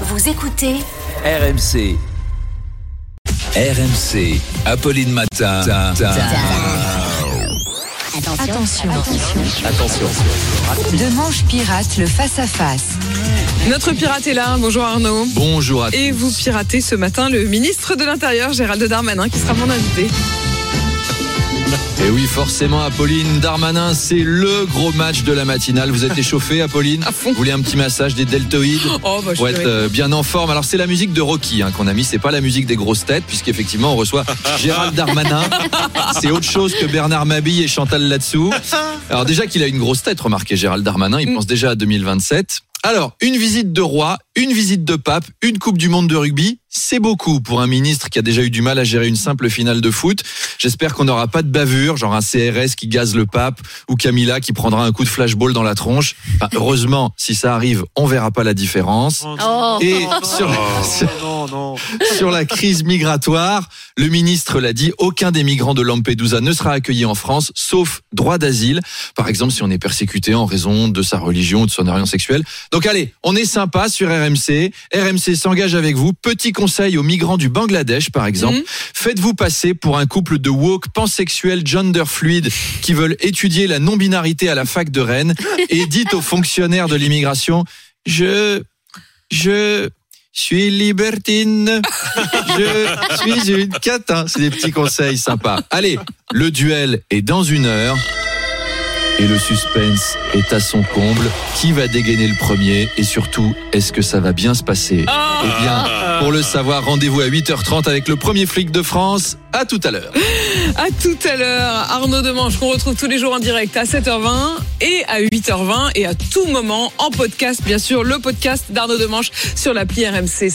Vous écoutez RMC. RMC. Apolline Matin. Attention. Attention. Demanche pirate le face-à-face. Notre pirate est là. Bonjour Arnaud. Bonjour à tous. Et vous piratez ce matin le ministre de l'Intérieur, Gérald Darmanin, qui sera mon invité. Et oui, forcément, Apolline Darmanin, c'est le gros match de la matinale. Vous êtes échauffée, Apolline À fond. Vous voulez un petit massage des deltoïdes Oh, bah, pour être euh, bien en forme. Alors c'est la musique de Rocky hein, qu'on a mis, c'est pas la musique des grosses têtes, puisqu'effectivement on reçoit Gérald Darmanin. C'est autre chose que Bernard Mabille et Chantal là-dessous. Alors déjà qu'il a une grosse tête, remarquez Gérald Darmanin, il Mm. pense déjà à 2027. Alors, une visite de roi, une visite de pape, une Coupe du Monde de rugby, c'est beaucoup pour un ministre qui a déjà eu du mal à gérer une simple finale de foot. J'espère qu'on n'aura pas de bavure, genre un CRS qui gaze le pape ou Camilla qui prendra un coup de flashball dans la tronche. Enfin, heureusement, si ça arrive, on verra pas la différence. Et sur, sur- sur la crise migratoire, le ministre l'a dit, aucun des migrants de Lampedusa ne sera accueilli en France, sauf droit d'asile. Par exemple, si on est persécuté en raison de sa religion ou de son orientation sexuelle. Donc allez, on est sympa sur RMC. RMC s'engage avec vous. Petit conseil aux migrants du Bangladesh, par exemple. Mhm. Faites-vous passer pour un couple de woke pansexuels gender fluide qui veulent étudier la non-binarité à la fac de Rennes et dites aux fonctionnaires de l'immigration, je, je suis libertine, je suis une catin. C'est des petits conseils sympas. Allez, le duel est dans une heure. Et le suspense est à son comble. Qui va dégainer le premier? Et surtout, est-ce que ça va bien se passer? Eh bien, pour le savoir, rendez-vous à 8h30 avec le premier flic de France. À tout à l'heure. À tout à l'heure. Arnaud Demange, qu'on retrouve tous les jours en direct à 7h20 et à 8h20 et à tout moment en podcast, bien sûr, le podcast d'Arnaud Demange sur l'appli RMC.